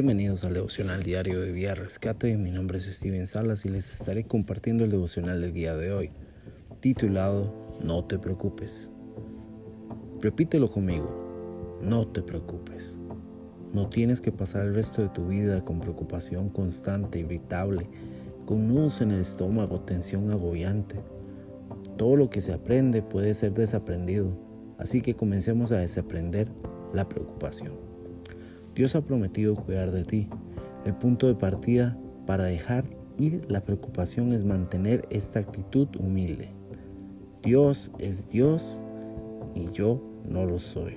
Bienvenidos al devocional diario de Vía Rescate. Mi nombre es Steven Salas y les estaré compartiendo el devocional del día de hoy, titulado No te preocupes. Repítelo conmigo, no te preocupes. No tienes que pasar el resto de tu vida con preocupación constante, irritable, con nudos en el estómago, tensión agobiante. Todo lo que se aprende puede ser desaprendido, así que comencemos a desaprender la preocupación. Dios ha prometido cuidar de ti. El punto de partida para dejar ir la preocupación es mantener esta actitud humilde. Dios es Dios y yo no lo soy.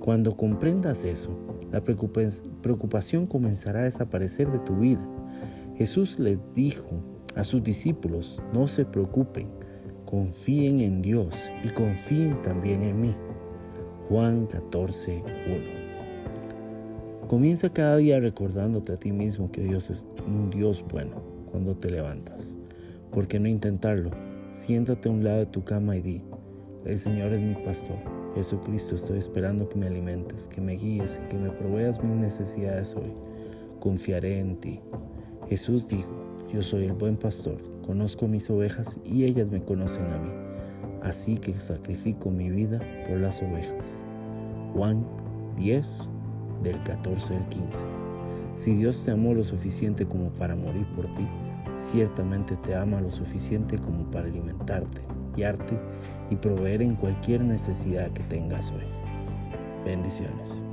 Cuando comprendas eso, la preocupación comenzará a desaparecer de tu vida. Jesús les dijo a sus discípulos, no se preocupen, confíen en Dios y confíen también en mí. Juan 14, 1. Comienza cada día recordándote a ti mismo que Dios es un Dios bueno cuando te levantas. ¿Por qué no intentarlo? Siéntate a un lado de tu cama y di, el Señor es mi pastor. Jesucristo, estoy esperando que me alimentes, que me guíes y que me proveas mis necesidades hoy. Confiaré en ti. Jesús dijo, yo soy el buen pastor, conozco mis ovejas y ellas me conocen a mí. Así que sacrifico mi vida por las ovejas. Juan 10, del 14 al 15. Si Dios te amó lo suficiente como para morir por ti, ciertamente te ama lo suficiente como para alimentarte, guiarte y proveer en cualquier necesidad que tengas hoy. Bendiciones.